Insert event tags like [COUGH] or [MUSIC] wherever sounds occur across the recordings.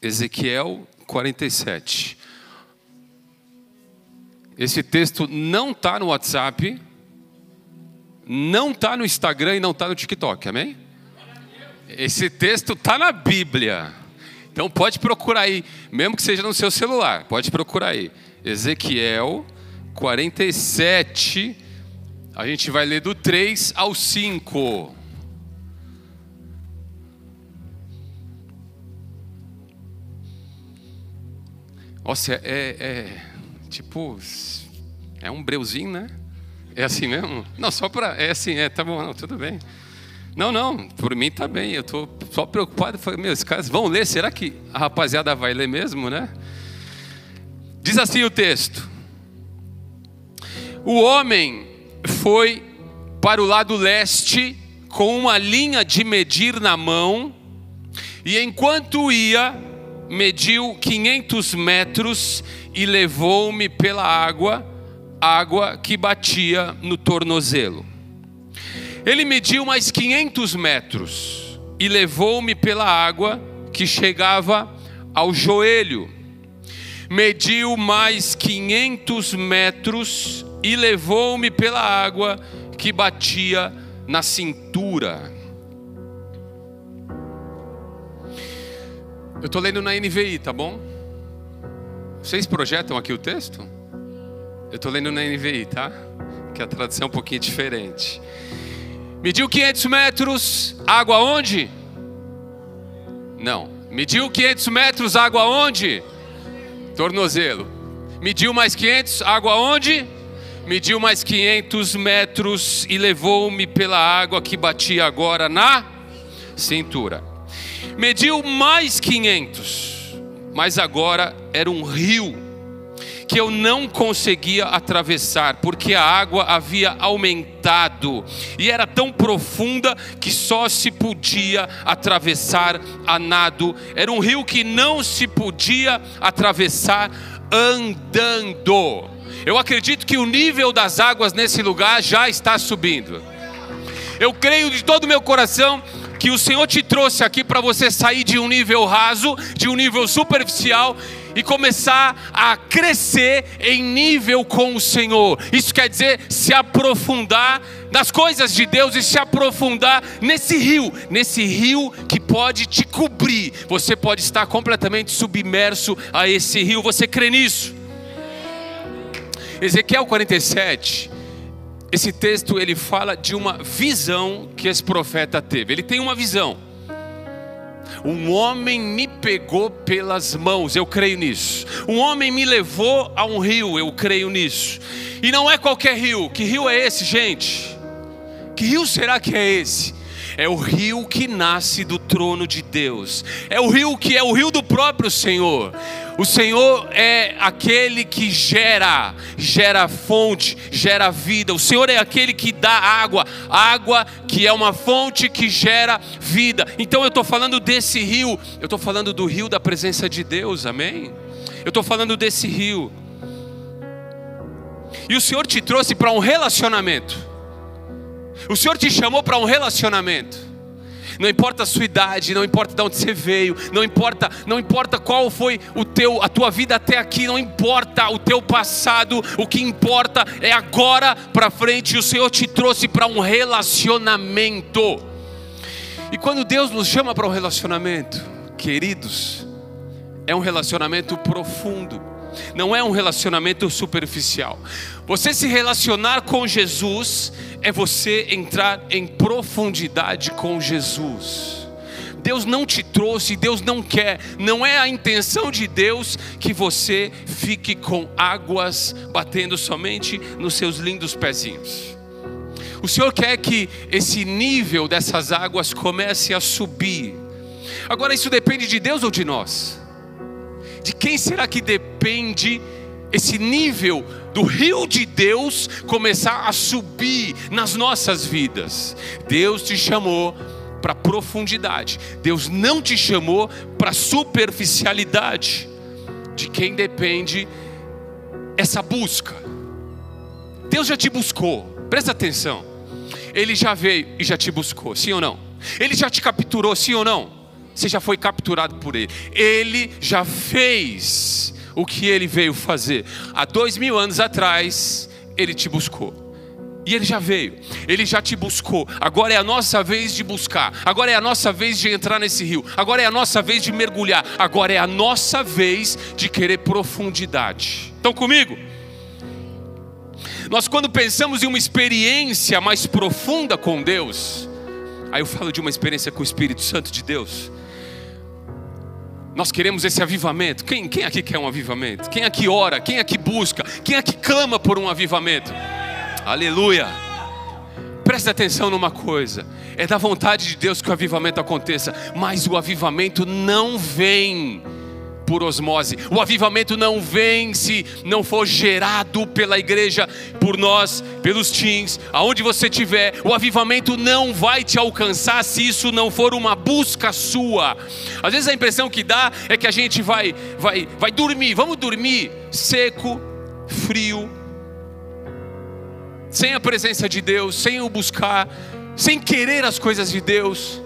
Ezequiel 47. Esse texto não está no WhatsApp, não está no Instagram e não está no TikTok, amém? Esse texto está na Bíblia. Então pode procurar aí, mesmo que seja no seu celular, pode procurar aí. Ezequiel 47, a gente vai ler do 3 ao 5. Nossa, é, é tipo, é um breuzinho, né? É assim mesmo? Não, só para, é assim, é, tá bom, não, tudo bem. Não, não, por mim tá bem, eu tô só preocupado, falei, meu, esses caras vão ler, será que a rapaziada vai ler mesmo, né? Diz assim o texto: O homem foi para o lado leste com uma linha de medir na mão, e enquanto ia, mediu 500 metros e levou-me pela água, água que batia no tornozelo. Ele mediu mais 500 metros e levou-me pela água que chegava ao joelho. Mediu mais 500 metros e levou-me pela água que batia na cintura. Eu estou lendo na NVI, tá bom? Vocês projetam aqui o texto? Eu estou lendo na NVI, tá? Que a tradução é um pouquinho diferente. Mediu 500 metros, água onde? Não. Mediu 500 metros, água onde? Tornozelo. Mediu mais 500, água onde? Mediu mais 500 metros e levou-me pela água que batia agora na cintura mediu mais 500, mas agora era um rio que eu não conseguia atravessar, porque a água havia aumentado e era tão profunda que só se podia atravessar a nado. Era um rio que não se podia atravessar andando. Eu acredito que o nível das águas nesse lugar já está subindo. Eu creio de todo o meu coração que o Senhor te trouxe aqui para você sair de um nível raso, de um nível superficial e começar a crescer em nível com o Senhor. Isso quer dizer se aprofundar nas coisas de Deus e se aprofundar nesse rio, nesse rio que pode te cobrir. Você pode estar completamente submerso a esse rio. Você crê nisso? Ezequiel 47 esse texto ele fala de uma visão que esse profeta teve. Ele tem uma visão. Um homem me pegou pelas mãos, eu creio nisso. Um homem me levou a um rio, eu creio nisso. E não é qualquer rio. Que rio é esse, gente? Que rio será que é esse? É o rio que nasce do trono de Deus. É o rio que é o rio do próprio Senhor. O Senhor é aquele que gera, gera fonte, gera vida. O Senhor é aquele que dá água, água que é uma fonte que gera vida. Então eu estou falando desse rio, eu estou falando do rio da presença de Deus, amém? Eu estou falando desse rio. E o Senhor te trouxe para um relacionamento. O Senhor te chamou para um relacionamento. Não importa a sua idade, não importa de onde você veio, não importa, não importa qual foi o teu, a tua vida até aqui, não importa o teu passado, o que importa é agora para frente. O Senhor te trouxe para um relacionamento. E quando Deus nos chama para um relacionamento, queridos, é um relacionamento profundo, não é um relacionamento superficial. Você se relacionar com Jesus é você entrar em profundidade com Jesus. Deus não te trouxe, Deus não quer, não é a intenção de Deus que você fique com águas batendo somente nos seus lindos pezinhos. O Senhor quer que esse nível dessas águas comece a subir. Agora, isso depende de Deus ou de nós? De quem será que depende esse nível do rio de Deus começar a subir nas nossas vidas. Deus te chamou para profundidade. Deus não te chamou para superficialidade. De quem depende essa busca. Deus já te buscou. Presta atenção. Ele já veio e já te buscou, sim ou não? Ele já te capturou, sim ou não? você já foi capturado por Ele. Ele já fez o que Ele veio fazer. Há dois mil anos atrás, Ele te buscou. E ele já veio, ele já te buscou. Agora é a nossa vez de buscar. Agora é a nossa vez de entrar nesse rio. Agora é a nossa vez de mergulhar. Agora é a nossa vez de querer profundidade. Estão comigo? Nós, quando pensamos em uma experiência mais profunda com Deus, aí eu falo de uma experiência com o Espírito Santo de Deus. Nós queremos esse avivamento. Quem, quem aqui quer um avivamento? Quem aqui ora? Quem aqui busca? Quem aqui clama por um avivamento? Aleluia. Presta atenção numa coisa: é da vontade de Deus que o avivamento aconteça, mas o avivamento não vem por osmose. O avivamento não vem se não for gerado pela igreja, por nós, pelos teens, aonde você estiver. O avivamento não vai te alcançar se isso não for uma busca sua. Às vezes a impressão que dá é que a gente vai vai vai dormir, vamos dormir seco, frio, sem a presença de Deus, sem o buscar, sem querer as coisas de Deus,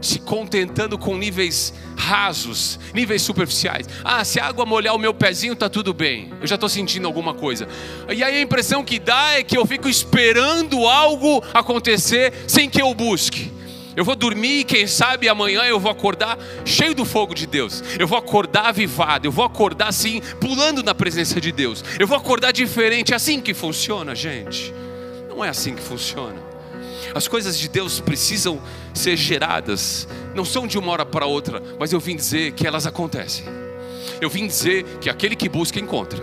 se contentando com níveis rasos, níveis superficiais. Ah, se a água molhar o meu pezinho, está tudo bem. Eu já estou sentindo alguma coisa. E aí a impressão que dá é que eu fico esperando algo acontecer sem que eu busque. Eu vou dormir e quem sabe amanhã eu vou acordar cheio do fogo de Deus. Eu vou acordar avivado. Eu vou acordar assim, pulando na presença de Deus. Eu vou acordar diferente. É assim que funciona, gente. Não é assim que funciona. As coisas de Deus precisam ser geradas, não são de uma hora para outra, mas eu vim dizer que elas acontecem. Eu vim dizer que aquele que busca encontra.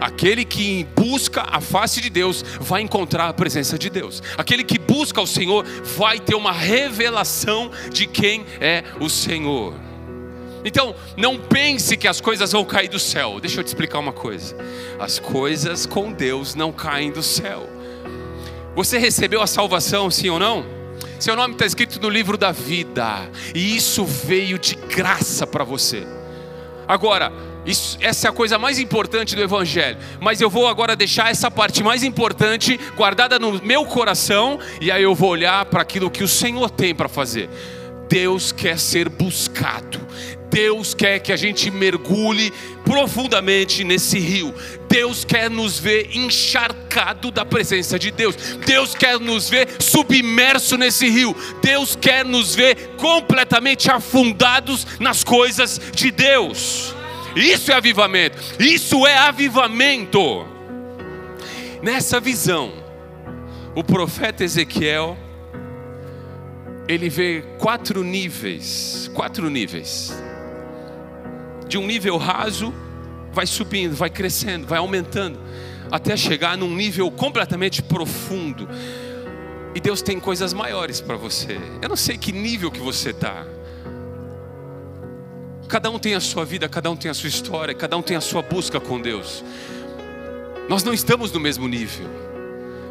Aquele que busca a face de Deus vai encontrar a presença de Deus. Aquele que busca o Senhor vai ter uma revelação de quem é o Senhor. Então, não pense que as coisas vão cair do céu. Deixa eu te explicar uma coisa. As coisas com Deus não caem do céu. Você recebeu a salvação, sim ou não? Seu nome está escrito no livro da vida, e isso veio de graça para você. Agora, isso, essa é a coisa mais importante do Evangelho. Mas eu vou agora deixar essa parte mais importante guardada no meu coração, e aí eu vou olhar para aquilo que o Senhor tem para fazer. Deus quer ser buscado. Deus quer que a gente mergulhe profundamente nesse rio. Deus quer nos ver encharcado da presença de Deus. Deus quer nos ver submerso nesse rio. Deus quer nos ver completamente afundados nas coisas de Deus. Isso é avivamento. Isso é avivamento. Nessa visão, o profeta Ezequiel ele vê quatro níveis, quatro níveis. De um nível raso, vai subindo, vai crescendo, vai aumentando, até chegar num nível completamente profundo. E Deus tem coisas maiores para você. Eu não sei que nível que você está. Cada um tem a sua vida, cada um tem a sua história, cada um tem a sua busca com Deus. Nós não estamos no mesmo nível.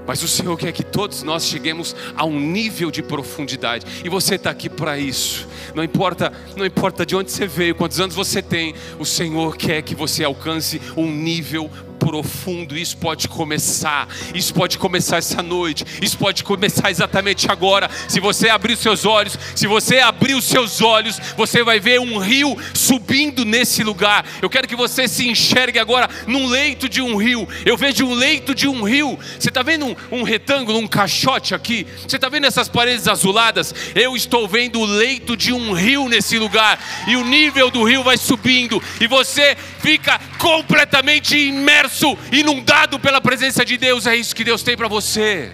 Mas o Senhor quer que todos nós cheguemos a um nível de profundidade. E você está aqui para isso. Não importa, não importa de onde você veio, quantos anos você tem, o Senhor quer que você alcance um nível profundo. Isso pode começar, isso pode começar essa noite, isso pode começar exatamente agora. Se você abrir os seus olhos, se você abrir os seus olhos, você vai ver um rio subindo nesse lugar. Eu quero que você se enxergue agora num leito de um rio. Eu vejo um leito de um rio. Você está vendo um, um retângulo, um caixote aqui? Você está vendo essas paredes azuladas? Eu estou vendo o leito de um rio nesse lugar. E o nível do rio vai subindo. E você fica completamente imerso inundado pela presença de Deus. É isso que Deus tem para você.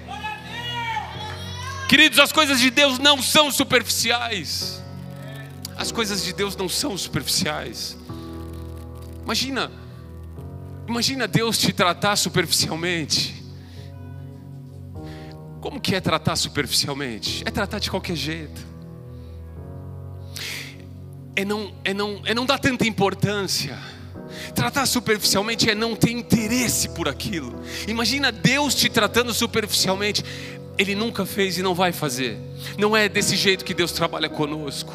Queridos, as coisas de Deus não são superficiais. As coisas de Deus não são superficiais. Imagina, imagina Deus te tratar superficialmente. Como que é tratar superficialmente? É tratar de qualquer jeito. É não, é não, é não dar tanta importância Tratar superficialmente é não ter interesse por aquilo. Imagina Deus te tratando superficialmente. Ele nunca fez e não vai fazer. Não é desse jeito que Deus trabalha conosco.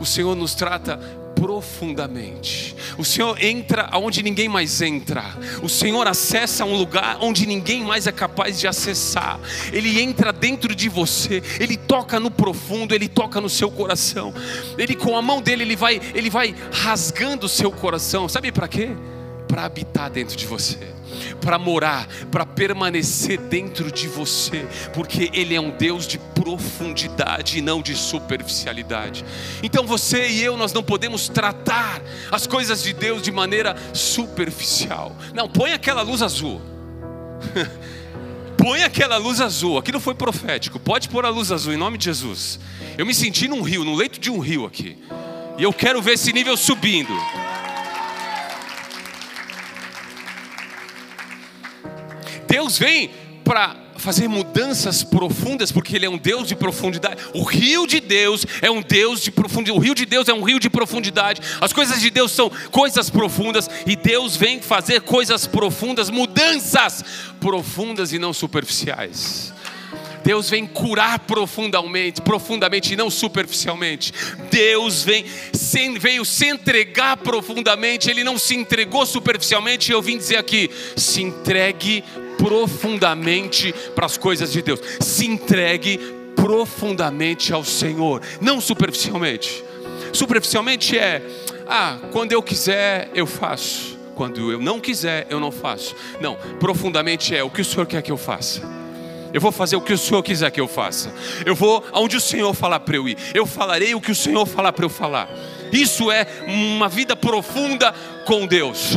O Senhor nos trata profundamente. O Senhor entra aonde ninguém mais entra. O Senhor acessa um lugar onde ninguém mais é capaz de acessar. Ele entra dentro de você, ele toca no profundo, ele toca no seu coração. Ele com a mão dele ele vai, ele vai rasgando o seu coração. Sabe para quê? Para habitar dentro de você para morar, para permanecer dentro de você, porque Ele é um Deus de profundidade e não de superficialidade. Então você e eu, nós não podemos tratar as coisas de Deus de maneira superficial. Não, põe aquela luz azul. [LAUGHS] põe aquela luz azul. Aquilo foi profético. Pode pôr a luz azul em nome de Jesus. Eu me senti num rio, no leito de um rio aqui. E eu quero ver esse nível subindo. Deus vem para fazer mudanças profundas, porque Ele é um Deus de profundidade. O rio de Deus é um Deus de profundidade. O rio de Deus é um rio de profundidade. As coisas de Deus são coisas profundas e Deus vem fazer coisas profundas, mudanças profundas e não superficiais. Deus vem curar profundamente, profundamente e não superficialmente. Deus vem, veio se entregar profundamente, Ele não se entregou superficialmente. Eu vim dizer aqui: se entregue profundamente para as coisas de Deus. Se entregue profundamente ao Senhor, não superficialmente. Superficialmente é, ah, quando eu quiser, eu faço. Quando eu não quiser, eu não faço. Não, profundamente é o que o Senhor quer que eu faça. Eu vou fazer o que o Senhor quiser que eu faça. Eu vou aonde o Senhor falar para eu ir. Eu falarei o que o Senhor falar para eu falar. Isso é uma vida profunda com Deus.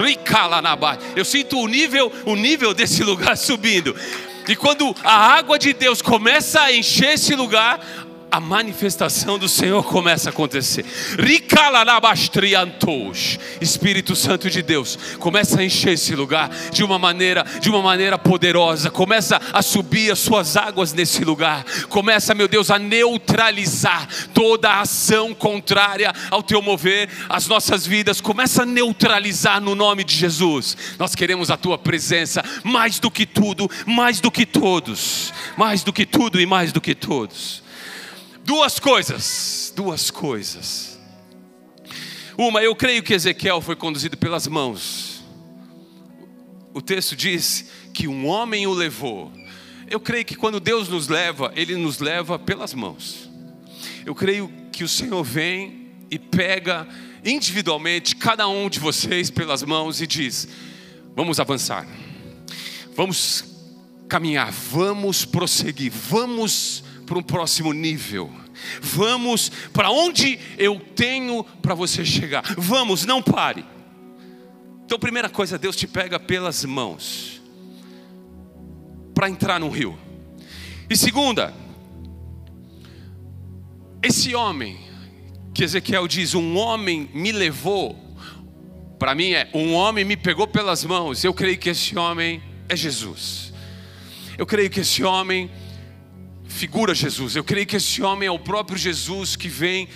Eu sinto o nível, o nível desse [LAUGHS] lugar subindo. E quando a água de Deus começa a encher esse lugar, a manifestação do Senhor começa a acontecer. Espírito Santo de Deus, começa a encher esse lugar de uma maneira, de uma maneira poderosa. Começa a subir as suas águas nesse lugar. Começa, meu Deus, a neutralizar toda a ação contrária ao teu mover, as nossas vidas. Começa a neutralizar no nome de Jesus. Nós queremos a tua presença mais do que tudo, mais do que todos, mais do que tudo e mais do que todos. Duas coisas, duas coisas. Uma, eu creio que Ezequiel foi conduzido pelas mãos. O texto diz que um homem o levou. Eu creio que quando Deus nos leva, Ele nos leva pelas mãos. Eu creio que o Senhor vem e pega individualmente cada um de vocês pelas mãos e diz: Vamos avançar, vamos caminhar, vamos prosseguir, vamos para um próximo nível. Vamos para onde eu tenho para você chegar. Vamos, não pare. Então, primeira coisa, Deus te pega pelas mãos para entrar no rio. E segunda, esse homem que Ezequiel diz, um homem me levou, para mim é, um homem me pegou pelas mãos. Eu creio que esse homem é Jesus. Eu creio que esse homem figura Jesus. Eu creio que esse homem é o próprio Jesus que vem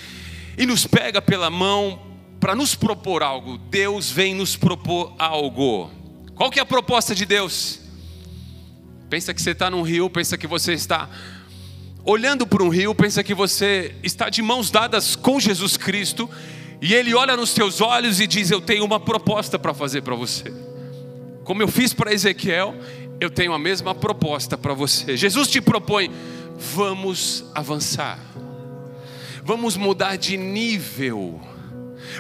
e nos pega pela mão para nos propor algo. Deus vem nos propor algo. Qual que é a proposta de Deus? Pensa que você está num rio, pensa que você está olhando para um rio, pensa que você está de mãos dadas com Jesus Cristo, e Ele olha nos teus olhos e diz: Eu tenho uma proposta para fazer para você. Como eu fiz para Ezequiel, eu tenho a mesma proposta para você. Jesus te propõe vamos avançar, vamos mudar de nível,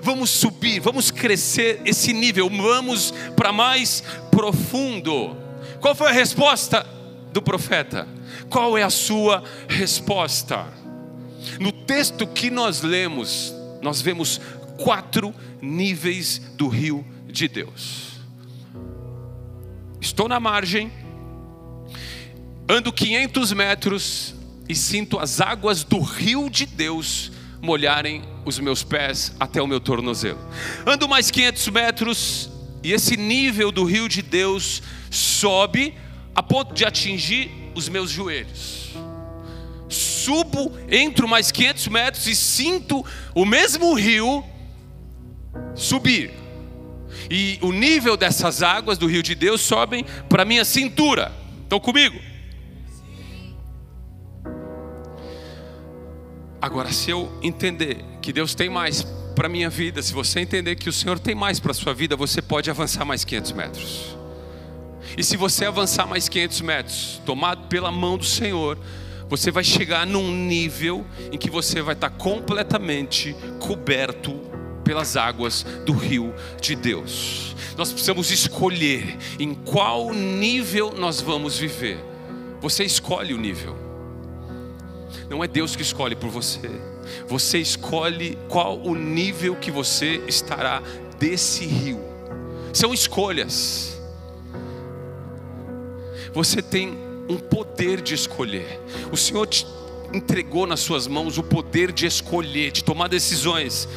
vamos subir, vamos crescer esse nível, vamos para mais profundo. Qual foi a resposta do profeta? Qual é a sua resposta? No texto que nós lemos, nós vemos quatro níveis do rio de Deus. Estou na margem, Ando 500 metros e sinto as águas do rio de Deus molharem os meus pés até o meu tornozelo. Ando mais 500 metros e esse nível do rio de Deus sobe a ponto de atingir os meus joelhos. Subo, entro mais 500 metros e sinto o mesmo rio subir. E o nível dessas águas do rio de Deus sobem para minha cintura. Estão comigo? Agora, se eu entender que Deus tem mais para minha vida, se você entender que o Senhor tem mais para sua vida, você pode avançar mais 500 metros. E se você avançar mais 500 metros, tomado pela mão do Senhor, você vai chegar num nível em que você vai estar completamente coberto pelas águas do rio de Deus. Nós precisamos escolher em qual nível nós vamos viver. Você escolhe o nível. Não é Deus que escolhe por você. Você escolhe qual o nível que você estará desse rio. São escolhas. Você tem um poder de escolher. O Senhor te entregou nas suas mãos o poder de escolher, de tomar decisões.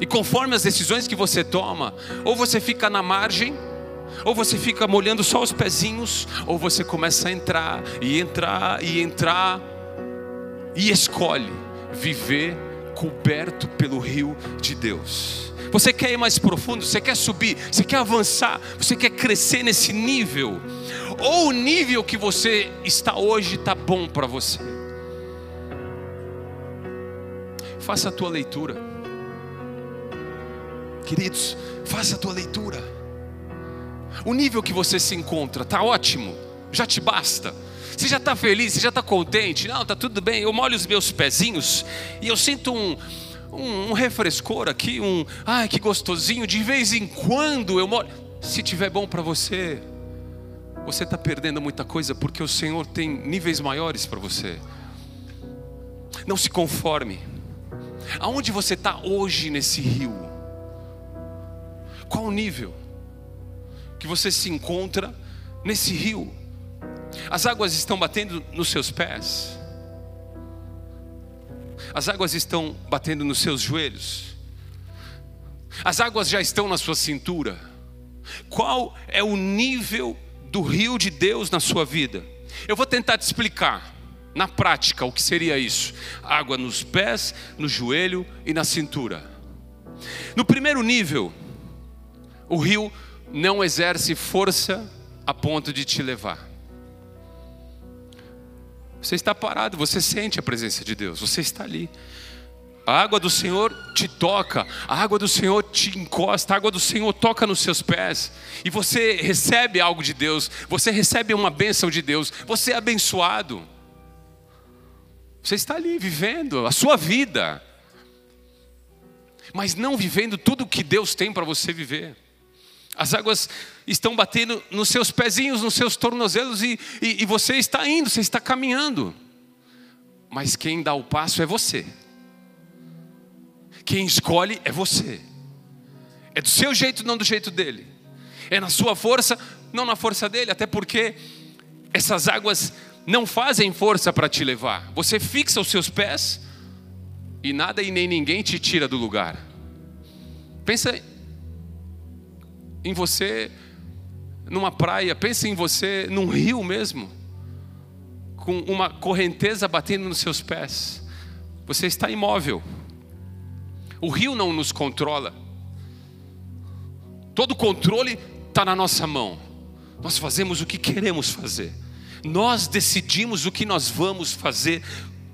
E conforme as decisões que você toma, ou você fica na margem, ou você fica molhando só os pezinhos, ou você começa a entrar e entrar e entrar e escolhe viver coberto pelo rio de Deus. Você quer ir mais profundo, você quer subir, você quer avançar, você quer crescer nesse nível, ou o nível que você está hoje está bom para você. Faça a tua leitura, queridos, faça a tua leitura. O nível que você se encontra está ótimo, já te basta. Você já está feliz, você já está contente? Não, está tudo bem. Eu molho os meus pezinhos e eu sinto um, um, um refrescor aqui, um, ai que gostosinho. De vez em quando eu molho. Se tiver bom para você, você está perdendo muita coisa porque o Senhor tem níveis maiores para você. Não se conforme. Aonde você está hoje nesse rio? Qual o nível que você se encontra nesse rio? As águas estão batendo nos seus pés. As águas estão batendo nos seus joelhos. As águas já estão na sua cintura. Qual é o nível do rio de Deus na sua vida? Eu vou tentar te explicar na prática o que seria isso: água nos pés, no joelho e na cintura. No primeiro nível, o rio não exerce força a ponto de te levar. Você está parado, você sente a presença de Deus, você está ali. A água do Senhor te toca, a água do Senhor te encosta, a água do Senhor toca nos seus pés, e você recebe algo de Deus, você recebe uma bênção de Deus, você é abençoado. Você está ali vivendo a sua vida, mas não vivendo tudo que Deus tem para você viver. As águas estão batendo nos seus pezinhos, nos seus tornozelos, e, e, e você está indo, você está caminhando. Mas quem dá o passo é você. Quem escolhe é você. É do seu jeito, não do jeito dele. É na sua força, não na força dele, até porque essas águas não fazem força para te levar. Você fixa os seus pés e nada e nem ninguém te tira do lugar. Pensa em você numa praia, pense em você num rio mesmo, com uma correnteza batendo nos seus pés. Você está imóvel. O rio não nos controla. Todo controle está na nossa mão. Nós fazemos o que queremos fazer. Nós decidimos o que nós vamos fazer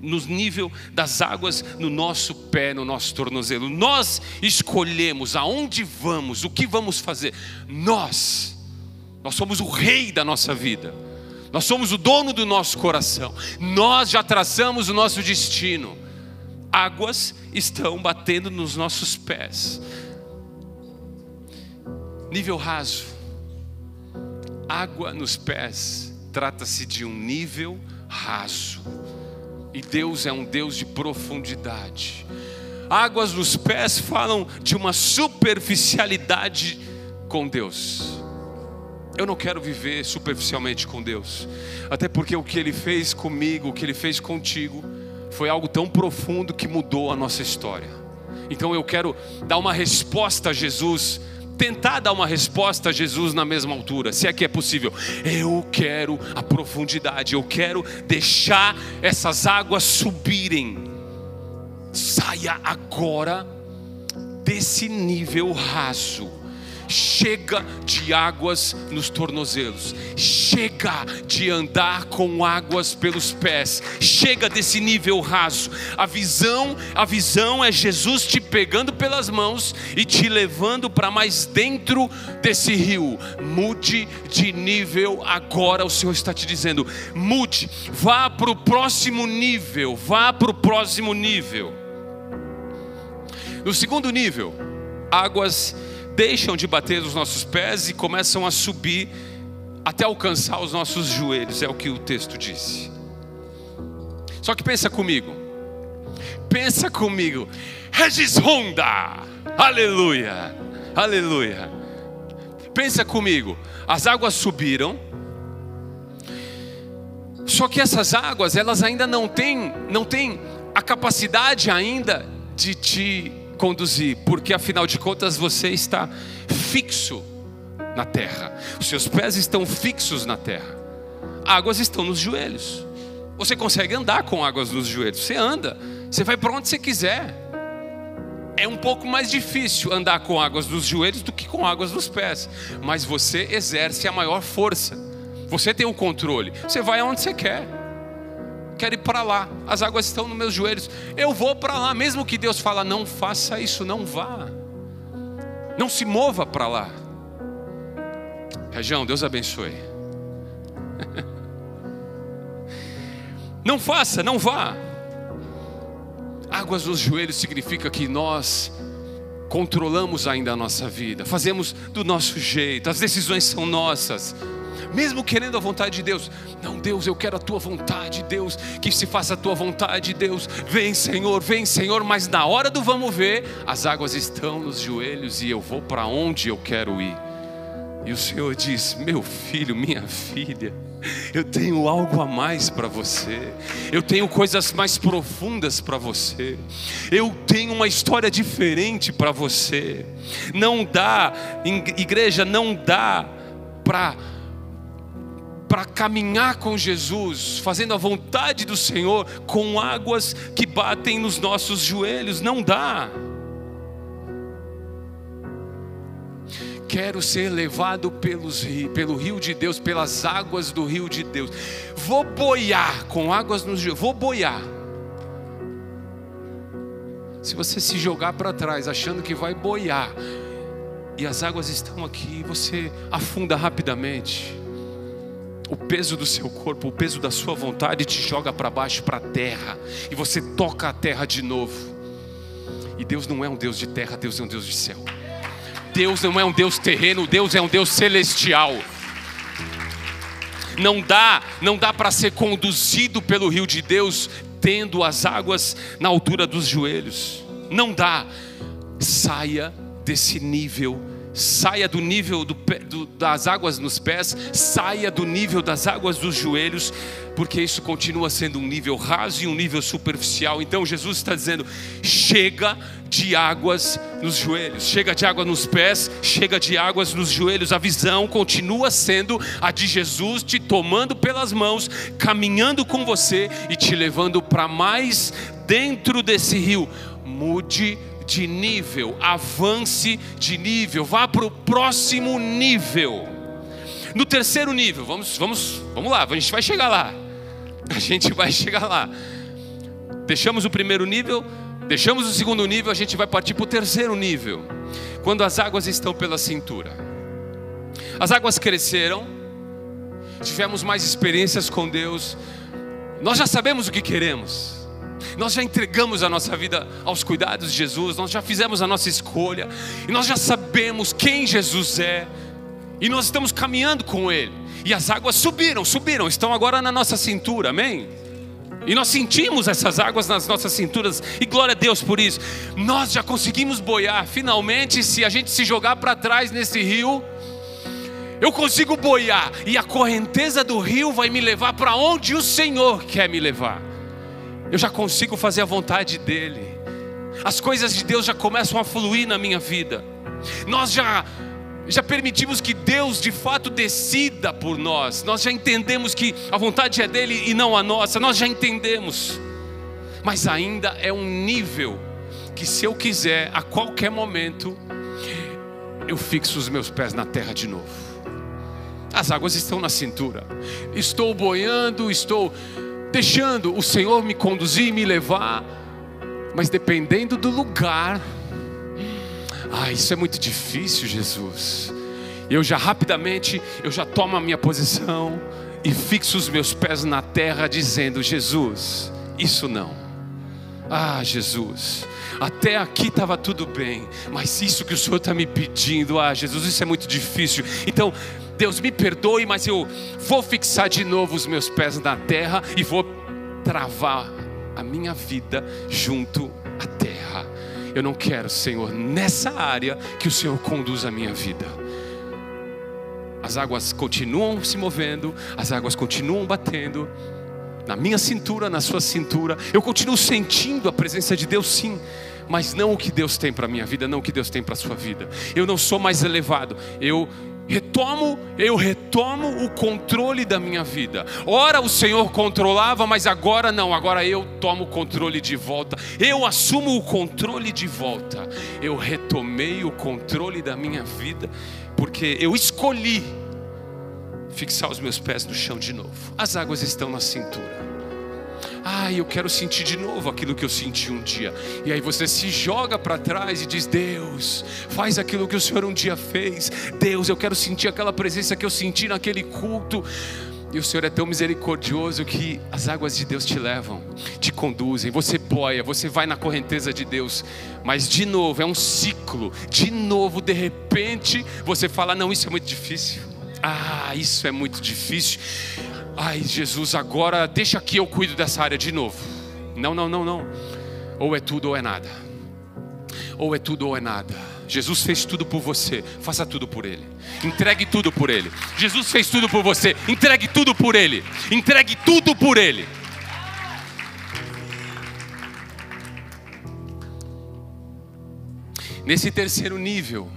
no nível das águas no nosso pé, no nosso tornozelo. Nós escolhemos aonde vamos, o que vamos fazer. Nós, nós somos o rei da nossa vida. Nós somos o dono do nosso coração. Nós já traçamos o nosso destino. Águas estão batendo nos nossos pés. Nível raso. Água nos pés. Trata-se de um nível raso e Deus é um Deus de profundidade. Águas nos pés falam de uma superficialidade com Deus. Eu não quero viver superficialmente com Deus, até porque o que Ele fez comigo, o que Ele fez contigo, foi algo tão profundo que mudou a nossa história. Então eu quero dar uma resposta a Jesus tentar dar uma resposta a Jesus na mesma altura, se é que é possível. Eu quero a profundidade, eu quero deixar essas águas subirem. Saia agora desse nível raso. Chega de águas nos tornozelos. Chega de andar com águas pelos pés. Chega desse nível raso. A visão, a visão é Jesus te pegando pelas mãos e te levando para mais dentro desse rio. Mude de nível agora, o Senhor está te dizendo. Mude, vá para o próximo nível, vá para o próximo nível. No segundo nível, águas deixam de bater nos nossos pés e começam a subir até alcançar os nossos joelhos, é o que o texto disse. Só que pensa comigo, pensa comigo, Regis Honda, aleluia, aleluia. Pensa comigo, as águas subiram, só que essas águas, elas ainda não têm, não têm a capacidade ainda de te conduzir, porque afinal de contas você está fixo na terra, os seus pés estão fixos na terra, águas estão nos joelhos. Você consegue andar com águas nos joelhos, você anda, você vai para onde você quiser. É um pouco mais difícil andar com águas nos joelhos do que com águas nos pés, mas você exerce a maior força. Você tem o controle. Você vai aonde você quer quero ir para lá, as águas estão nos meus joelhos, eu vou para lá, mesmo que Deus fala, não faça isso, não vá, não se mova para lá. Região, Deus abençoe. [LAUGHS] Não faça, não vá. Águas nos joelhos significa que nós controlamos ainda a nossa vida, fazemos do nosso jeito, as decisões são nossas mesmo querendo a vontade de Deus. Não, Deus, eu quero a tua vontade, Deus, que se faça a tua vontade, Deus. Vem, Senhor, vem, Senhor, mas na hora do vamos ver, as águas estão nos joelhos e eu vou para onde eu quero ir. E o Senhor diz: Meu filho, minha filha, eu tenho algo a mais para você, eu tenho coisas mais profundas para você, eu tenho uma história diferente para você. Não dá, igreja, não dá para para caminhar com Jesus, fazendo a vontade do Senhor, com águas que batem nos nossos joelhos. Não dá. Quero ser levado pelos, pelo rio de Deus, pelas águas do rio de Deus. Vou boiar com águas nos joelhos. Vou boiar. Se você se jogar para trás achando que vai boiar, e as águas estão aqui, você afunda rapidamente o peso do seu corpo, o peso da sua vontade te joga para baixo, para a terra, e você toca a terra de novo. E Deus não é um Deus de terra, Deus é um Deus de céu. Deus não é um Deus terreno, Deus é um Deus celestial. Não dá, não dá para ser conduzido pelo rio de Deus tendo as águas na altura dos joelhos. Não dá. Saia desse nível saia do nível do, do, das águas nos pés, saia do nível das águas dos joelhos, porque isso continua sendo um nível raso e um nível superficial. Então Jesus está dizendo: chega de águas nos joelhos, chega de água nos pés, chega de águas nos joelhos. A visão continua sendo a de Jesus te tomando pelas mãos, caminhando com você e te levando para mais dentro desse rio. Mude de nível, avance de nível, vá para o próximo nível. No terceiro nível, vamos, vamos, vamos lá, a gente vai chegar lá. A gente vai chegar lá. Deixamos o primeiro nível, deixamos o segundo nível, a gente vai partir para o terceiro nível. Quando as águas estão pela cintura. As águas cresceram, tivemos mais experiências com Deus, nós já sabemos o que queremos. Nós já entregamos a nossa vida aos cuidados de Jesus, nós já fizemos a nossa escolha, e nós já sabemos quem Jesus é, e nós estamos caminhando com Ele. E as águas subiram, subiram, estão agora na nossa cintura, amém? E nós sentimos essas águas nas nossas cinturas, e glória a Deus por isso. Nós já conseguimos boiar, finalmente, se a gente se jogar para trás nesse rio, eu consigo boiar, e a correnteza do rio vai me levar para onde o Senhor quer me levar eu já consigo fazer a vontade dEle, as coisas de Deus já começam a fluir na minha vida, nós já já permitimos que Deus de fato decida por nós, nós já entendemos que a vontade é dele e não a nossa, nós já entendemos, mas ainda é um nível que, se eu quiser, a qualquer momento, eu fixo os meus pés na terra de novo. As águas estão na cintura. Estou boiando, estou deixando o Senhor me conduzir e me levar, mas dependendo do lugar. Ah, isso é muito difícil, Jesus. Eu já rapidamente, eu já tomo a minha posição e fixo os meus pés na terra, dizendo: Jesus, isso não. Ah, Jesus, até aqui estava tudo bem, mas isso que o Senhor está me pedindo, ah, Jesus, isso é muito difícil. Então, Deus me perdoe, mas eu vou fixar de novo os meus pés na terra e vou travar a minha vida junto à terra. Eu não quero, Senhor, nessa área que o Senhor conduza a minha vida. As águas continuam se movendo, as águas continuam batendo na minha cintura, na sua cintura. Eu continuo sentindo a presença de Deus, sim, mas não o que Deus tem para a minha vida, não o que Deus tem para a sua vida. Eu não sou mais elevado, eu retomo, eu retomo o controle da minha vida. Ora o Senhor controlava, mas agora não, agora eu tomo o controle de volta. Eu assumo o controle de volta. Eu retomei o controle da minha vida porque eu escolhi fixar os meus pés no chão de novo. As águas estão na cintura. Ah, eu quero sentir de novo aquilo que eu senti um dia. E aí você se joga para trás e diz: Deus, faz aquilo que o Senhor um dia fez. Deus, eu quero sentir aquela presença que eu senti naquele culto. E o Senhor é tão misericordioso que as águas de Deus te levam, te conduzem. Você boia, você vai na correnteza de Deus. Mas de novo, é um ciclo. De novo, de repente, você fala: Não, isso é muito difícil. Ah, isso é muito difícil. Ai, Jesus, agora deixa que eu cuido dessa área de novo. Não, não, não, não. Ou é tudo ou é nada. Ou é tudo ou é nada. Jesus fez tudo por você, faça tudo por Ele. Entregue tudo por Ele. Jesus fez tudo por você, entregue tudo por Ele. Entregue tudo por Ele. Nesse terceiro nível,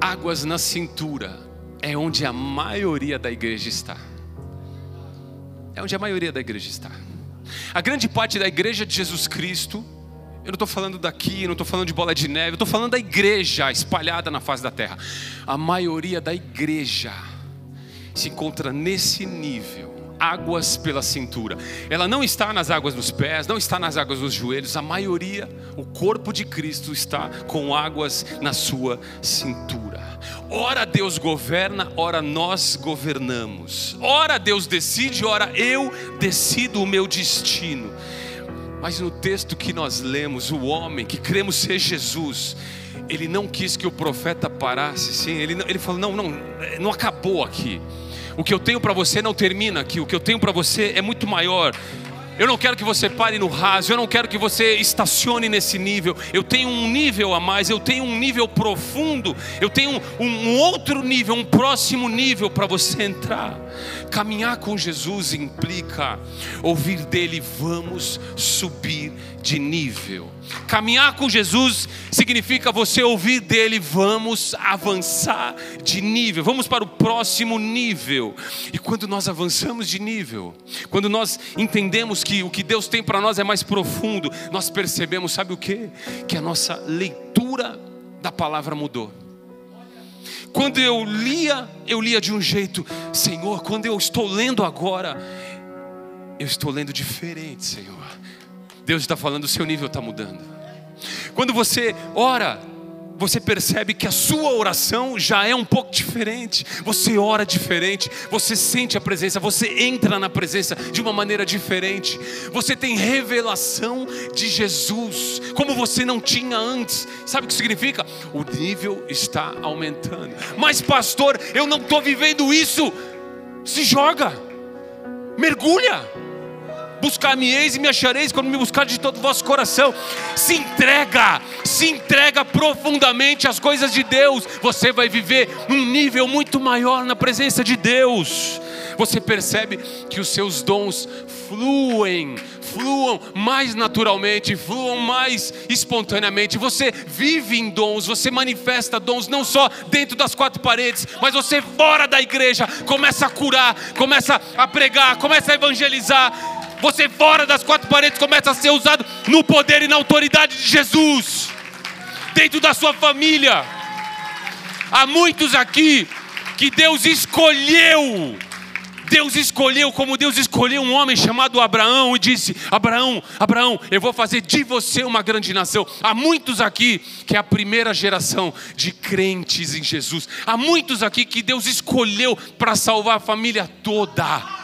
águas na cintura é onde a maioria da igreja está. É onde a maioria da igreja está. A grande parte da igreja de Jesus Cristo, eu não estou falando daqui, não estou falando de bola de neve, eu estou falando da igreja espalhada na face da terra. A maioria da igreja se encontra nesse nível águas pela cintura. Ela não está nas águas dos pés, não está nas águas dos joelhos. A maioria, o corpo de Cristo está com águas na sua cintura. Ora Deus governa, ora nós governamos. Ora Deus decide, ora eu decido o meu destino. Mas no texto que nós lemos, o homem que cremos ser Jesus, ele não quis que o profeta parasse, sim, ele, ele falou: não, não, não acabou aqui. O que eu tenho para você não termina aqui, o que eu tenho para você é muito maior. Eu não quero que você pare no raso, eu não quero que você estacione nesse nível. Eu tenho um nível a mais, eu tenho um nível profundo, eu tenho um, um outro nível, um próximo nível para você entrar. Caminhar com Jesus implica ouvir dele, vamos subir de nível. Caminhar com Jesus significa você ouvir dele, vamos avançar de nível, vamos para o próximo nível. E quando nós avançamos de nível, quando nós entendemos que o que Deus tem para nós é mais profundo, nós percebemos, sabe o que? Que a nossa leitura da palavra mudou. Quando eu lia, eu lia de um jeito, Senhor, quando eu estou lendo agora, eu estou lendo diferente, Senhor. Deus está falando, o seu nível está mudando. Quando você ora, você percebe que a sua oração já é um pouco diferente. Você ora diferente, você sente a presença, você entra na presença de uma maneira diferente. Você tem revelação de Jesus, como você não tinha antes. Sabe o que significa? O nível está aumentando. Mas, pastor, eu não estou vivendo isso. Se joga, mergulha Buscar-me-eis e me achareis quando me buscar de todo o vosso coração. Se entrega, se entrega profundamente às coisas de Deus. Você vai viver um nível muito maior na presença de Deus. Você percebe que os seus dons fluem, fluam mais naturalmente, fluam mais espontaneamente. Você vive em dons, você manifesta dons não só dentro das quatro paredes, mas você fora da igreja começa a curar, começa a pregar, começa a evangelizar você fora das quatro paredes começa a ser usado no poder e na autoridade de Jesus. dentro da sua família. Há muitos aqui que Deus escolheu Deus escolheu, como Deus escolheu um homem chamado Abraão e disse: Abraão, Abraão, eu vou fazer de você uma grande nação. Há muitos aqui que é a primeira geração de crentes em Jesus. Há muitos aqui que Deus escolheu para salvar a família toda.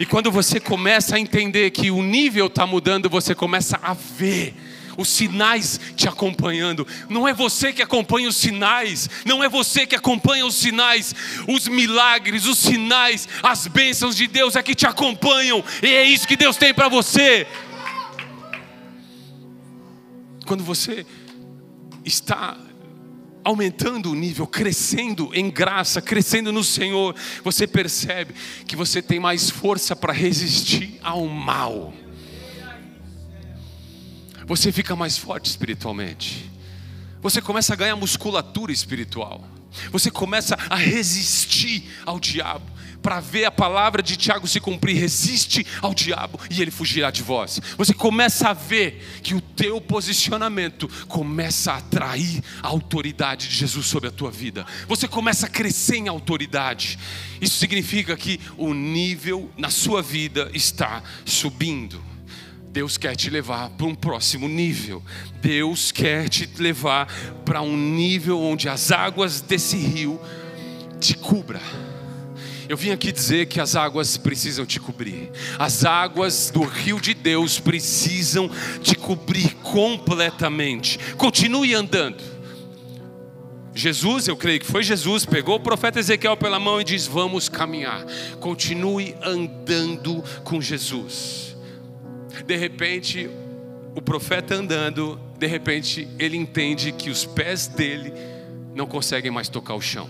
E quando você começa a entender que o nível está mudando, você começa a ver os sinais te acompanhando. Não é você que acompanha os sinais, não é você que acompanha os sinais, os milagres, os sinais, as bênçãos de Deus é que te acompanham, e é isso que Deus tem para você. Quando você está aumentando o nível, crescendo em graça, crescendo no Senhor, você percebe que você tem mais força para resistir ao mal você fica mais forte espiritualmente. Você começa a ganhar musculatura espiritual. Você começa a resistir ao diabo para ver a palavra de Tiago se cumprir. Resiste ao diabo e ele fugirá de vós. Você começa a ver que o teu posicionamento começa a atrair a autoridade de Jesus sobre a tua vida. Você começa a crescer em autoridade. Isso significa que o nível na sua vida está subindo. Deus quer te levar para um próximo nível. Deus quer te levar para um nível onde as águas desse rio te cubra. Eu vim aqui dizer que as águas precisam te cobrir. As águas do rio de Deus precisam te cobrir completamente. Continue andando. Jesus, eu creio que foi Jesus, pegou o profeta Ezequiel pela mão e diz: Vamos caminhar. Continue andando com Jesus de repente, o profeta andando, de repente ele entende que os pés dele não conseguem mais tocar o chão.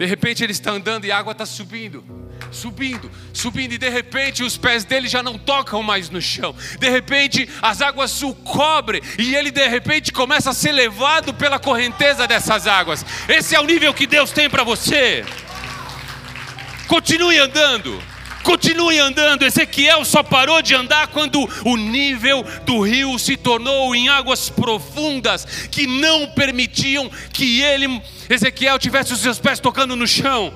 De repente ele está andando e a água está subindo, subindo, subindo, e de repente os pés dele já não tocam mais no chão. De repente as águas o cobrem e ele de repente começa a ser levado pela correnteza dessas águas. Esse é o nível que Deus tem para você. Continue andando. Continue andando. Ezequiel só parou de andar quando o nível do rio se tornou em águas profundas que não permitiam que ele, Ezequiel, tivesse os seus pés tocando no chão.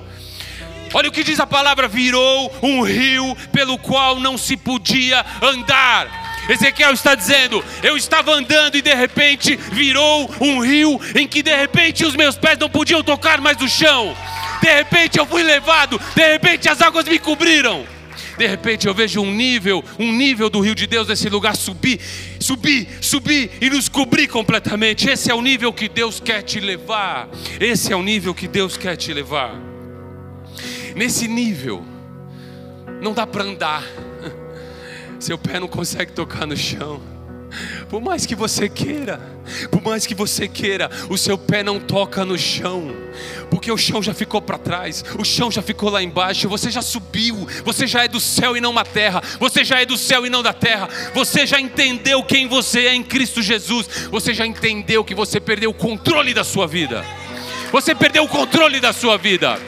Olha o que diz a palavra: virou um rio pelo qual não se podia andar. Ezequiel está dizendo: Eu estava andando e de repente virou um rio em que de repente os meus pés não podiam tocar mais no chão de repente eu fui levado, de repente as águas me cobriram. De repente eu vejo um nível, um nível do rio de Deus nesse lugar subir, subir, subir e nos cobrir completamente. Esse é o nível que Deus quer te levar. Esse é o nível que Deus quer te levar. Nesse nível, não dá para andar. [LAUGHS] Seu pé não consegue tocar no chão. Por mais que você queira, por mais que você queira, o seu pé não toca no chão, porque o chão já ficou para trás, o chão já ficou lá embaixo, você já subiu, você já é do céu e não da terra, você já é do céu e não da terra, você já entendeu quem você é em Cristo Jesus, você já entendeu que você perdeu o controle da sua vida, você perdeu o controle da sua vida,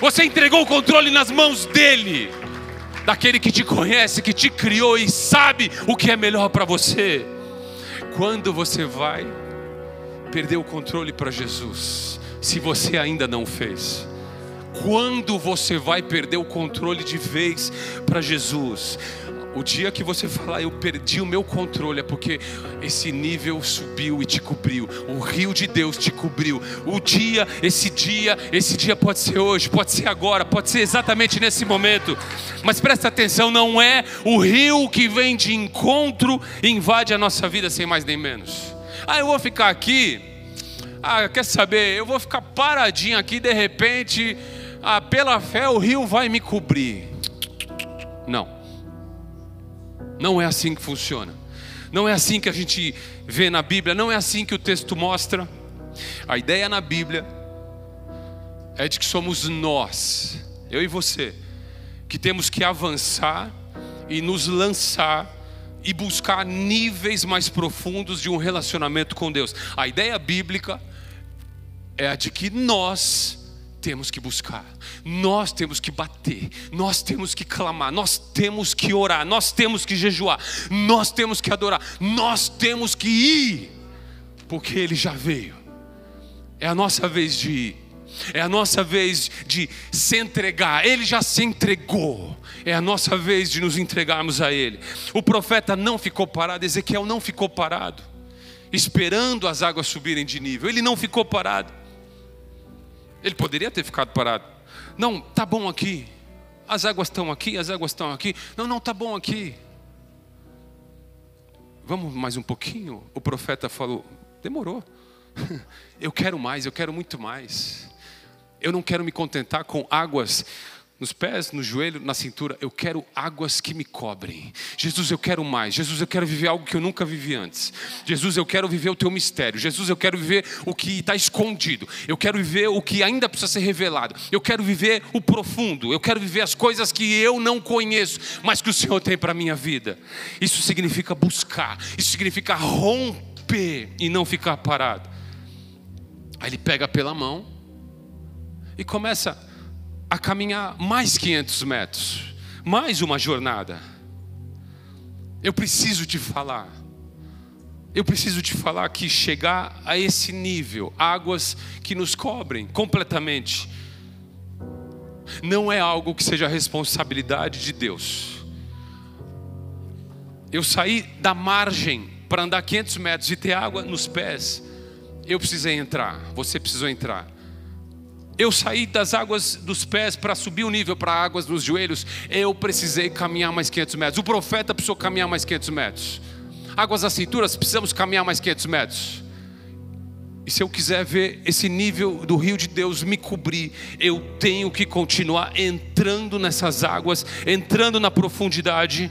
você entregou o controle nas mãos dEle daquele que te conhece, que te criou e sabe o que é melhor para você. Quando você vai perder o controle para Jesus, se você ainda não fez? Quando você vai perder o controle de vez para Jesus? O dia que você falar, eu perdi o meu controle, é porque esse nível subiu e te cobriu. O rio de Deus te cobriu. O dia, esse dia, esse dia pode ser hoje, pode ser agora, pode ser exatamente nesse momento. Mas presta atenção, não é o rio que vem de encontro e invade a nossa vida sem mais nem menos. Ah, eu vou ficar aqui. Ah, quer saber? Eu vou ficar paradinho aqui, de repente, ah, pela fé o rio vai me cobrir. Não. Não é assim que funciona. Não é assim que a gente vê na Bíblia, não é assim que o texto mostra. A ideia na Bíblia é de que somos nós, eu e você, que temos que avançar e nos lançar e buscar níveis mais profundos de um relacionamento com Deus. A ideia bíblica é a de que nós temos que buscar, nós temos que bater, nós temos que clamar, nós temos que orar, nós temos que jejuar, nós temos que adorar, nós temos que ir. porque Ele já veio. É a nossa vez de ir. É a nossa vez de se entregar. Ele já se entregou. É a nossa vez de nos entregarmos a Ele. O profeta não ficou parado, Ezequiel não ficou parado, esperando as águas subirem de nível. Ele não ficou parado. Ele poderia ter ficado parado. Não, tá bom aqui. As águas estão aqui, as águas estão aqui. Não, não, tá bom aqui. Vamos mais um pouquinho? O profeta falou: demorou. [LAUGHS] Eu quero mais, eu quero muito mais. Eu não quero me contentar com águas nos pés, no joelho, na cintura. Eu quero águas que me cobrem. Jesus, eu quero mais. Jesus, eu quero viver algo que eu nunca vivi antes. Jesus, eu quero viver o teu mistério. Jesus, eu quero viver o que está escondido. Eu quero viver o que ainda precisa ser revelado. Eu quero viver o profundo. Eu quero viver as coisas que eu não conheço, mas que o Senhor tem para a minha vida. Isso significa buscar. Isso significa romper e não ficar parado. Aí ele pega pela mão e começa a caminhar mais 500 metros, mais uma jornada. Eu preciso te falar. Eu preciso te falar que chegar a esse nível, águas que nos cobrem completamente, não é algo que seja responsabilidade de Deus. Eu saí da margem para andar 500 metros e ter água nos pés. Eu precisei entrar, você precisou entrar eu saí das águas dos pés para subir o nível para águas nos joelhos, eu precisei caminhar mais 500 metros. O profeta precisou caminhar mais 500 metros. Águas da cintura, precisamos caminhar mais 500 metros. E se eu quiser ver esse nível do rio de Deus me cobrir, eu tenho que continuar entrando nessas águas, entrando na profundidade.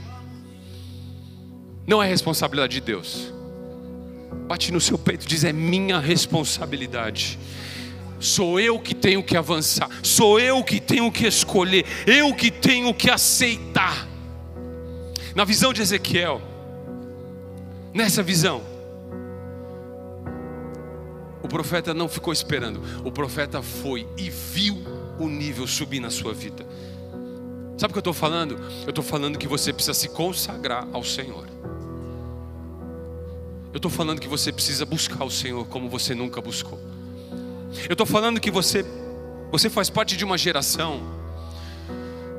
Não é responsabilidade de Deus. Bate no seu peito, diz: é minha responsabilidade. Sou eu que tenho que avançar, sou eu que tenho que escolher, eu que tenho que aceitar. Na visão de Ezequiel, nessa visão, o profeta não ficou esperando, o profeta foi e viu o nível subir na sua vida. Sabe o que eu estou falando? Eu estou falando que você precisa se consagrar ao Senhor. Eu estou falando que você precisa buscar o Senhor como você nunca buscou. Eu estou falando que você, você faz parte de uma geração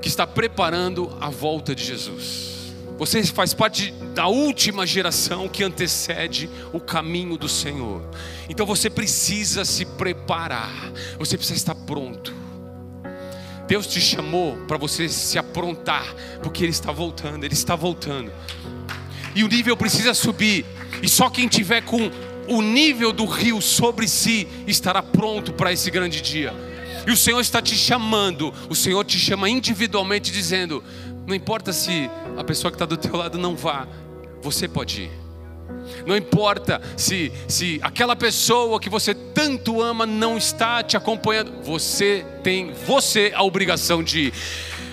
que está preparando a volta de Jesus. Você faz parte da última geração que antecede o caminho do Senhor. Então você precisa se preparar, você precisa estar pronto. Deus te chamou para você se aprontar, porque Ele está voltando, Ele está voltando. E o nível precisa subir. E só quem tiver com o nível do rio sobre si estará pronto para esse grande dia. E o Senhor está te chamando, o Senhor te chama individualmente, dizendo: não importa se a pessoa que está do teu lado não vá, você pode ir. Não importa se, se aquela pessoa que você tanto ama não está te acompanhando, você tem você a obrigação de ir.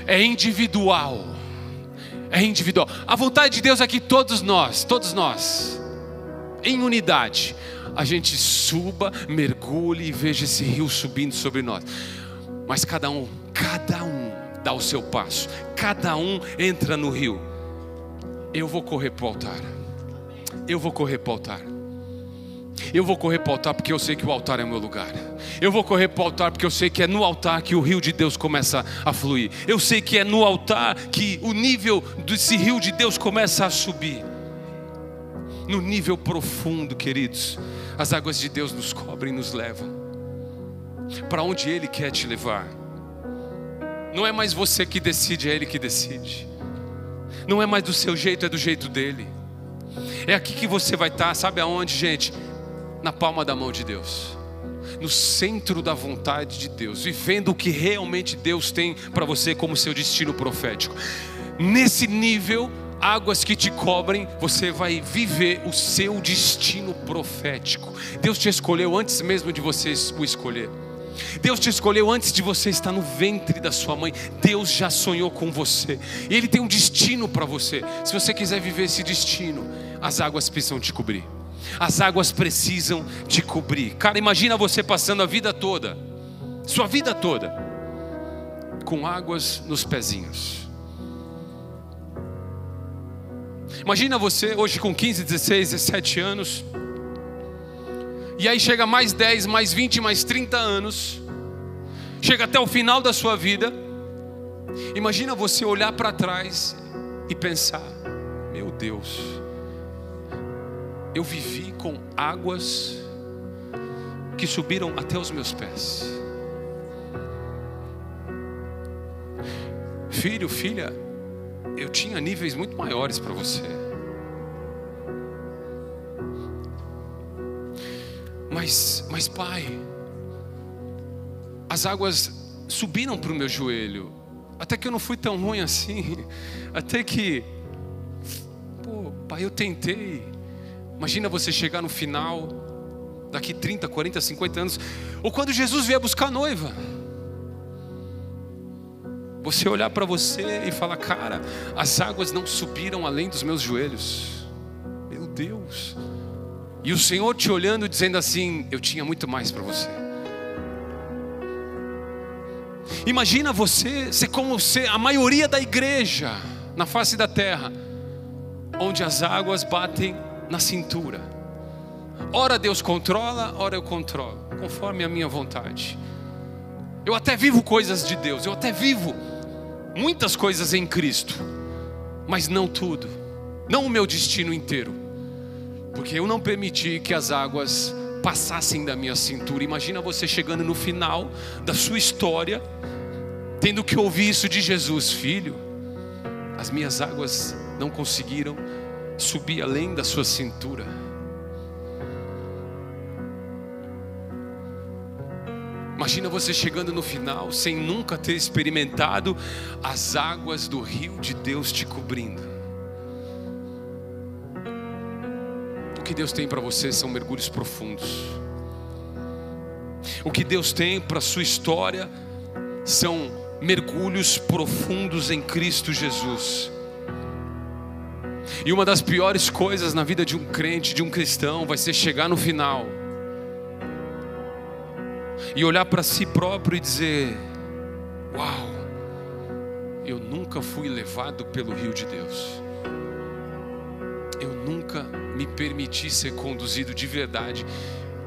É individual. É individual. A vontade de Deus é que todos nós, todos nós, em unidade, a gente suba, mergulhe e veja esse rio subindo sobre nós. Mas cada um, cada um dá o seu passo, cada um entra no rio. Eu vou correr para o altar. Eu vou correr para o altar. Eu vou correr para o altar porque eu sei que o altar é o meu lugar. Eu vou correr para o altar porque eu sei que é no altar que o rio de Deus começa a fluir. Eu sei que é no altar que o nível desse rio de Deus começa a subir no nível profundo, queridos. As águas de Deus nos cobrem e nos levam para onde Ele quer te levar. Não é mais você que decide, é Ele que decide. Não é mais do seu jeito, é do jeito dele. É aqui que você vai estar, sabe aonde, gente? Na palma da mão de Deus. No centro da vontade de Deus, vivendo o que realmente Deus tem para você como seu destino profético. Nesse nível, águas que te cobrem, você vai viver o seu destino profético. Deus te escolheu antes mesmo de você o escolher. Deus te escolheu antes de você estar no ventre da sua mãe. Deus já sonhou com você. E Ele tem um destino para você. Se você quiser viver esse destino, as águas precisam te cobrir. As águas precisam te cobrir. Cara, imagina você passando a vida toda, sua vida toda, com águas nos pezinhos. Imagina você hoje com 15, 16, 17 anos, E aí chega mais 10, mais 20, mais 30 anos. Chega até o final da sua vida. Imagina você olhar para trás e pensar: Meu Deus, eu vivi com águas que subiram até os meus pés. Filho, filha, eu tinha níveis muito maiores para você. Mas, mas pai, as águas subiram para o meu joelho. Até que eu não fui tão ruim assim. [LAUGHS] Até que, pô, pai, eu tentei. Imagina você chegar no final, daqui 30, 40, 50 anos, ou quando Jesus vier buscar a noiva. Você olhar para você e falar, cara, as águas não subiram além dos meus joelhos. Meu Deus. E o Senhor te olhando dizendo assim: Eu tinha muito mais para você. Imagina você ser como ser a maioria da igreja na face da terra, onde as águas batem na cintura. Ora Deus controla, ora eu controlo, conforme a minha vontade. Eu até vivo coisas de Deus, eu até vivo muitas coisas em Cristo, mas não tudo, não o meu destino inteiro, porque eu não permiti que as águas passassem da minha cintura. Imagina você chegando no final da sua história, tendo que ouvir isso de Jesus, filho. As minhas águas não conseguiram subir além da sua cintura. Imagina você chegando no final sem nunca ter experimentado as águas do rio de Deus te cobrindo. O que Deus tem para você são mergulhos profundos. O que Deus tem para a sua história são mergulhos profundos em Cristo Jesus. E uma das piores coisas na vida de um crente, de um cristão, vai ser chegar no final e olhar para si próprio e dizer: Uau, eu nunca fui levado pelo rio de Deus. Eu nunca me permiti ser conduzido de verdade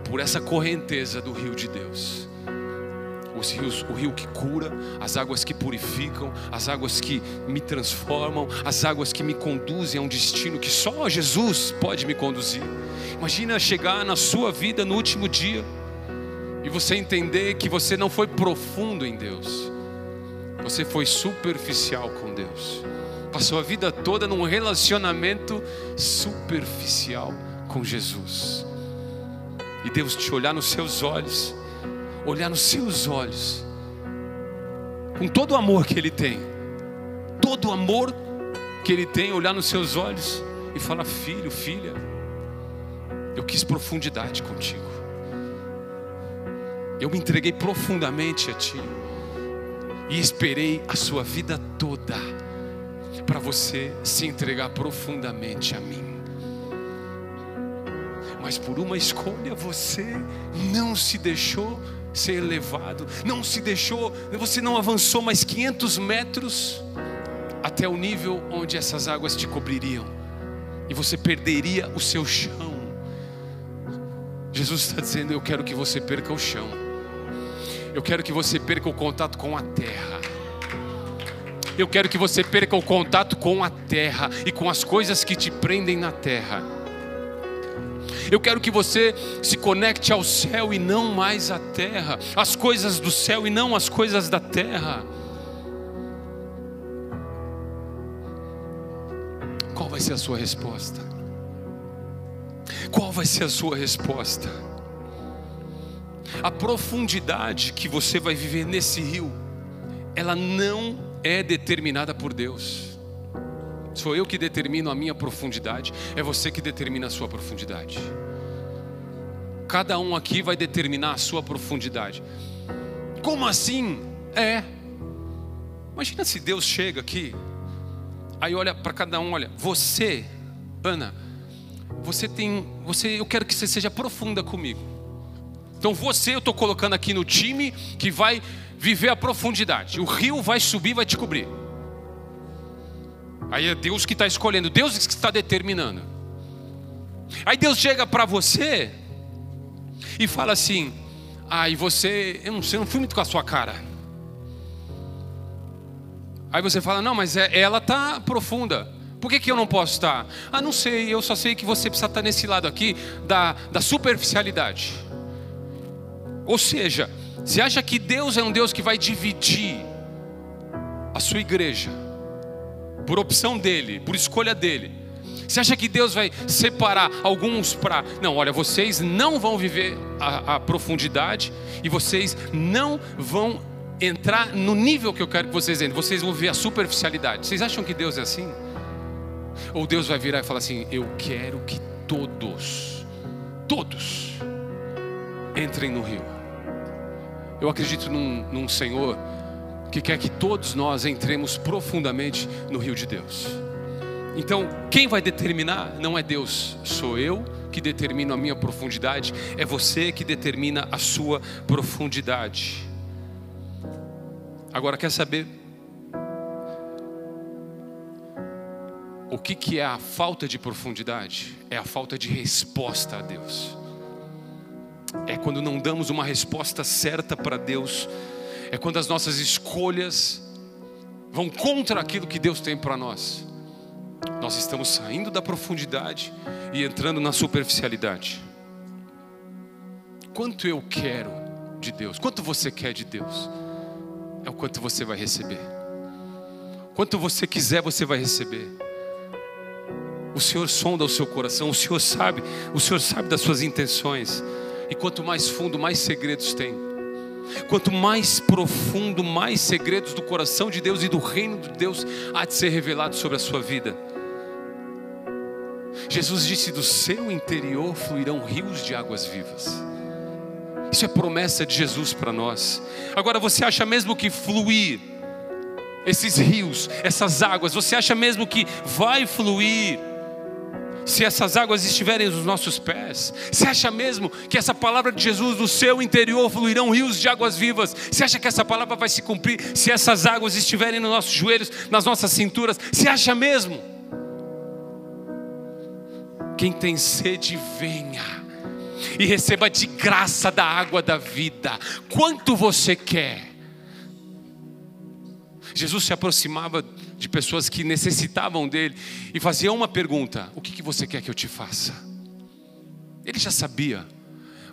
por essa correnteza do rio de Deus. Os rios, o rio que cura, as águas que purificam, as águas que me transformam, as águas que me conduzem a um destino que só Jesus pode me conduzir. Imagina chegar na sua vida no último dia e você entender que você não foi profundo em Deus, você foi superficial com Deus, passou a vida toda num relacionamento superficial com Jesus, e Deus te olhar nos seus olhos, olhar nos seus olhos, com todo o amor que Ele tem, todo o amor que Ele tem, olhar nos seus olhos e falar: Filho, filha, eu quis profundidade contigo. Eu me entreguei profundamente a Ti e esperei a sua vida toda para você se entregar profundamente a mim. Mas por uma escolha você não se deixou ser elevado, não se deixou, você não avançou mais 500 metros até o nível onde essas águas te cobririam e você perderia o seu chão. Jesus está dizendo: Eu quero que você perca o chão. Eu quero que você perca o contato com a terra. Eu quero que você perca o contato com a terra e com as coisas que te prendem na terra. Eu quero que você se conecte ao céu e não mais à terra, as coisas do céu e não as coisas da terra. Qual vai ser a sua resposta? Qual vai ser a sua resposta? A profundidade que você vai viver nesse rio, ela não é determinada por Deus. Sou eu que determino a minha profundidade, é você que determina a sua profundidade. Cada um aqui vai determinar a sua profundidade. Como assim? É. Imagina se Deus chega aqui, aí olha para cada um, olha, você, Ana, você tem, você, eu quero que você seja profunda comigo. Então você eu estou colocando aqui no time que vai viver a profundidade. O rio vai subir, vai te cobrir. Aí é Deus que está escolhendo, Deus que está determinando. Aí Deus chega para você e fala assim: Ah, e você, eu não sei, eu não fui muito com a sua cara. Aí você fala: Não, mas é, ela tá profunda. Por que, que eu não posso estar? Ah, não sei, eu só sei que você precisa estar nesse lado aqui da, da superficialidade. Ou seja, você acha que Deus é um Deus que vai dividir a sua igreja por opção dele, por escolha dele? Você acha que Deus vai separar alguns para. Não, olha, vocês não vão viver a, a profundidade e vocês não vão entrar no nível que eu quero que vocês entrem. Vocês vão ver a superficialidade. Vocês acham que Deus é assim? Ou Deus vai virar e falar assim: Eu quero que todos, todos, entrem no rio. Eu acredito num, num Senhor que quer que todos nós entremos profundamente no rio de Deus. Então, quem vai determinar não é Deus, sou eu que determino a minha profundidade, é você que determina a sua profundidade. Agora, quer saber o que, que é a falta de profundidade? É a falta de resposta a Deus. É quando não damos uma resposta certa para Deus, é quando as nossas escolhas vão contra aquilo que Deus tem para nós nós estamos saindo da profundidade e entrando na superficialidade. Quanto eu quero de Deus, quanto você quer de Deus, é o quanto você vai receber. Quanto você quiser, você vai receber. O Senhor sonda o seu coração, o Senhor sabe, o Senhor sabe das suas intenções. E quanto mais fundo, mais segredos tem. Quanto mais profundo, mais segredos do coração de Deus e do reino de Deus há de ser revelado sobre a sua vida. Jesus disse: Do seu interior fluirão rios de águas vivas. Isso é promessa de Jesus para nós. Agora, você acha mesmo que fluir esses rios, essas águas, você acha mesmo que vai fluir? Se essas águas estiverem nos nossos pés, você acha mesmo que essa palavra de Jesus no seu interior fluirão rios de águas vivas? Você acha que essa palavra vai se cumprir se essas águas estiverem nos nossos joelhos, nas nossas cinturas? Você acha mesmo? Quem tem sede, venha e receba de graça da água da vida. Quanto você quer? Jesus se aproximava de pessoas que necessitavam dele e fazia uma pergunta: O que, que você quer que eu te faça? Ele já sabia,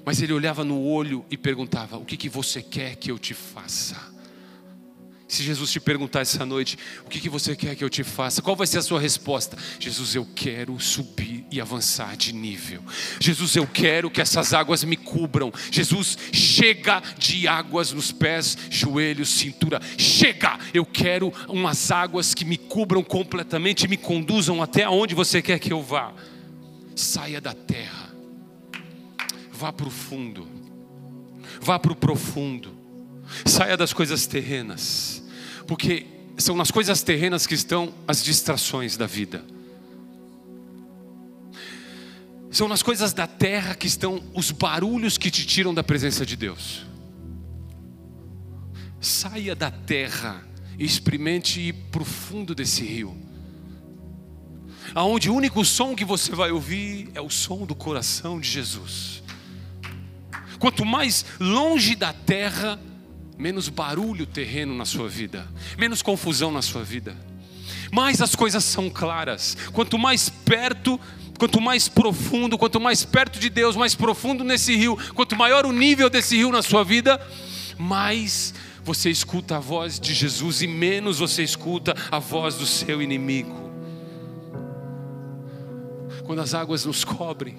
mas ele olhava no olho e perguntava: O que, que você quer que eu te faça? Se Jesus te perguntar essa noite, o que, que você quer que eu te faça? Qual vai ser a sua resposta? Jesus, eu quero subir e avançar de nível. Jesus, eu quero que essas águas me cubram. Jesus, chega de águas nos pés, joelhos, cintura. Chega! Eu quero umas águas que me cubram completamente e me conduzam até onde você quer que eu vá. Saia da terra. Vá para o fundo. Vá para o profundo Saia das coisas terrenas, porque são nas coisas terrenas que estão as distrações da vida. São nas coisas da terra que estão os barulhos que te tiram da presença de Deus. Saia da terra e experimente ir para o fundo desse rio. Aonde o único som que você vai ouvir é o som do coração de Jesus. Quanto mais longe da terra, menos barulho terreno na sua vida, menos confusão na sua vida. Mais as coisas são claras. Quanto mais perto, quanto mais profundo, quanto mais perto de Deus, mais profundo nesse rio, quanto maior o nível desse rio na sua vida, mais você escuta a voz de Jesus e menos você escuta a voz do seu inimigo. Quando as águas nos cobrem,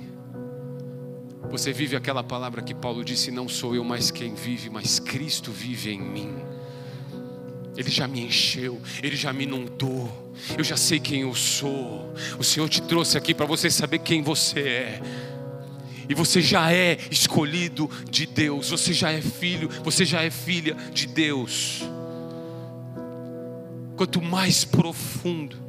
você vive aquela palavra que Paulo disse: Não sou eu mais quem vive, mas Cristo vive em mim. Ele já me encheu, Ele já me inundou, eu já sei quem eu sou. O Senhor te trouxe aqui para você saber quem você é. E você já é escolhido de Deus, você já é filho, você já é filha de Deus. Quanto mais profundo,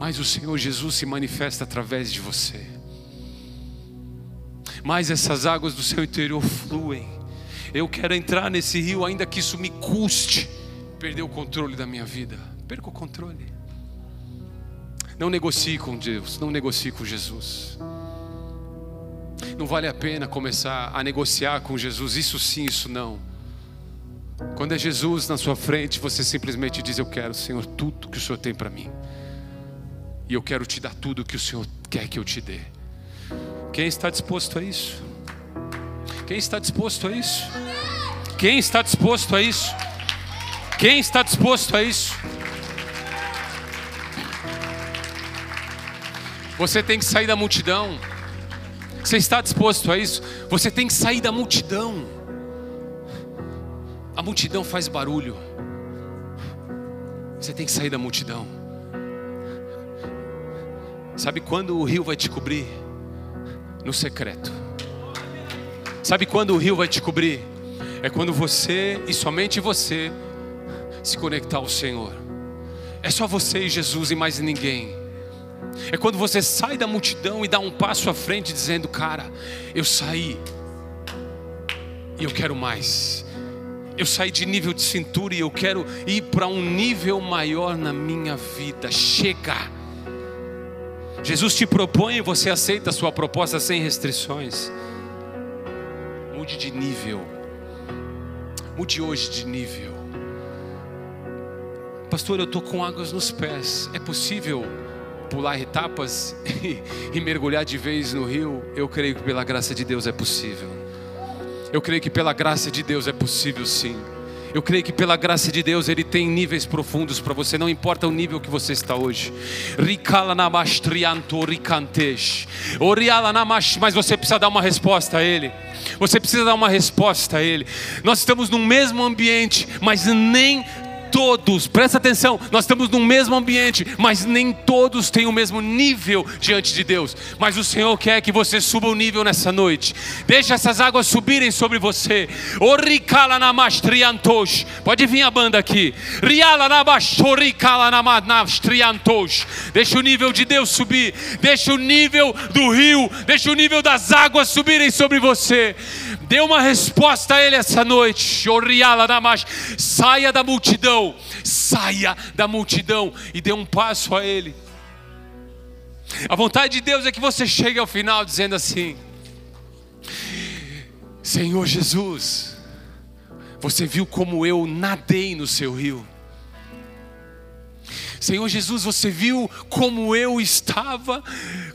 mais o Senhor Jesus se manifesta através de você. Mais essas águas do seu interior fluem. Eu quero entrar nesse rio, ainda que isso me custe perder o controle da minha vida. Perca o controle. Não negocie com Deus, não negocie com Jesus. Não vale a pena começar a negociar com Jesus, isso sim, isso não. Quando é Jesus na sua frente, você simplesmente diz: Eu quero, Senhor, tudo que o Senhor tem para mim. E eu quero te dar tudo que o Senhor quer que eu te dê. Quem está disposto a isso? Quem está disposto a isso? Quem está disposto a isso? Quem está disposto a isso? Você tem que sair da multidão. Você está disposto a isso? Você tem que sair da multidão. A multidão faz barulho. Você tem que sair da multidão. Sabe quando o rio vai te cobrir? No secreto. Sabe quando o rio vai te cobrir? É quando você e somente você se conectar ao Senhor. É só você e Jesus e mais ninguém. É quando você sai da multidão e dá um passo à frente, dizendo: Cara, eu saí e eu quero mais. Eu saí de nível de cintura e eu quero ir para um nível maior na minha vida. Chega. Jesus te propõe e você aceita a sua proposta sem restrições. Mude de nível. Mude hoje de nível. Pastor, eu estou com águas nos pés. É possível pular etapas e, [LAUGHS] e mergulhar de vez no rio, eu creio que pela graça de Deus é possível. Eu creio que pela graça de Deus é possível sim. Eu creio que pela graça de Deus Ele tem níveis profundos para você, não importa o nível que você está hoje. Mas você precisa dar uma resposta a Ele. Você precisa dar uma resposta a Ele. Nós estamos no mesmo ambiente, mas nem todos, presta atenção, nós estamos no mesmo ambiente, mas nem todos têm o mesmo nível diante de Deus. Mas o Senhor quer que você suba o nível nessa noite. Deixa essas águas subirem sobre você. Pode vir a banda aqui. Deixa o nível de Deus subir. Deixa o nível do rio, deixa o nível das águas subirem sobre você. Dê uma resposta a Ele essa noite. Saia da multidão, saia da multidão e dê um passo a Ele. A vontade de Deus é que você chegue ao final dizendo assim: Senhor Jesus, você viu como eu nadei no seu rio. Senhor Jesus, você viu como eu estava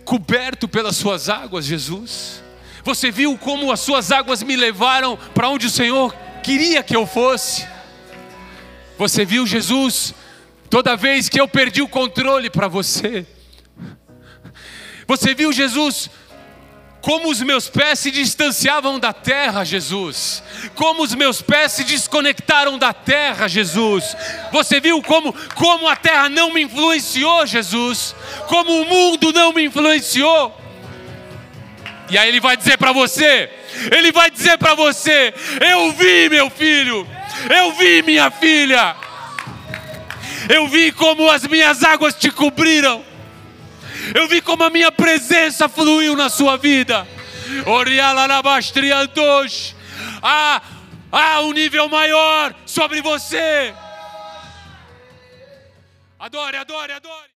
coberto pelas suas águas, Jesus. Você viu como as suas águas me levaram para onde o Senhor queria que eu fosse? Você viu Jesus toda vez que eu perdi o controle para você? Você viu Jesus como os meus pés se distanciavam da terra, Jesus. Como os meus pés se desconectaram da terra, Jesus. Você viu como, como a terra não me influenciou, Jesus. Como o mundo não me influenciou. E aí ele vai dizer para você, ele vai dizer para você: Eu vi, meu filho, eu vi, minha filha, eu vi como as minhas águas te cobriram, eu vi como a minha presença fluiu na sua vida. Há, há um nível maior sobre você. Adore, adore, adore.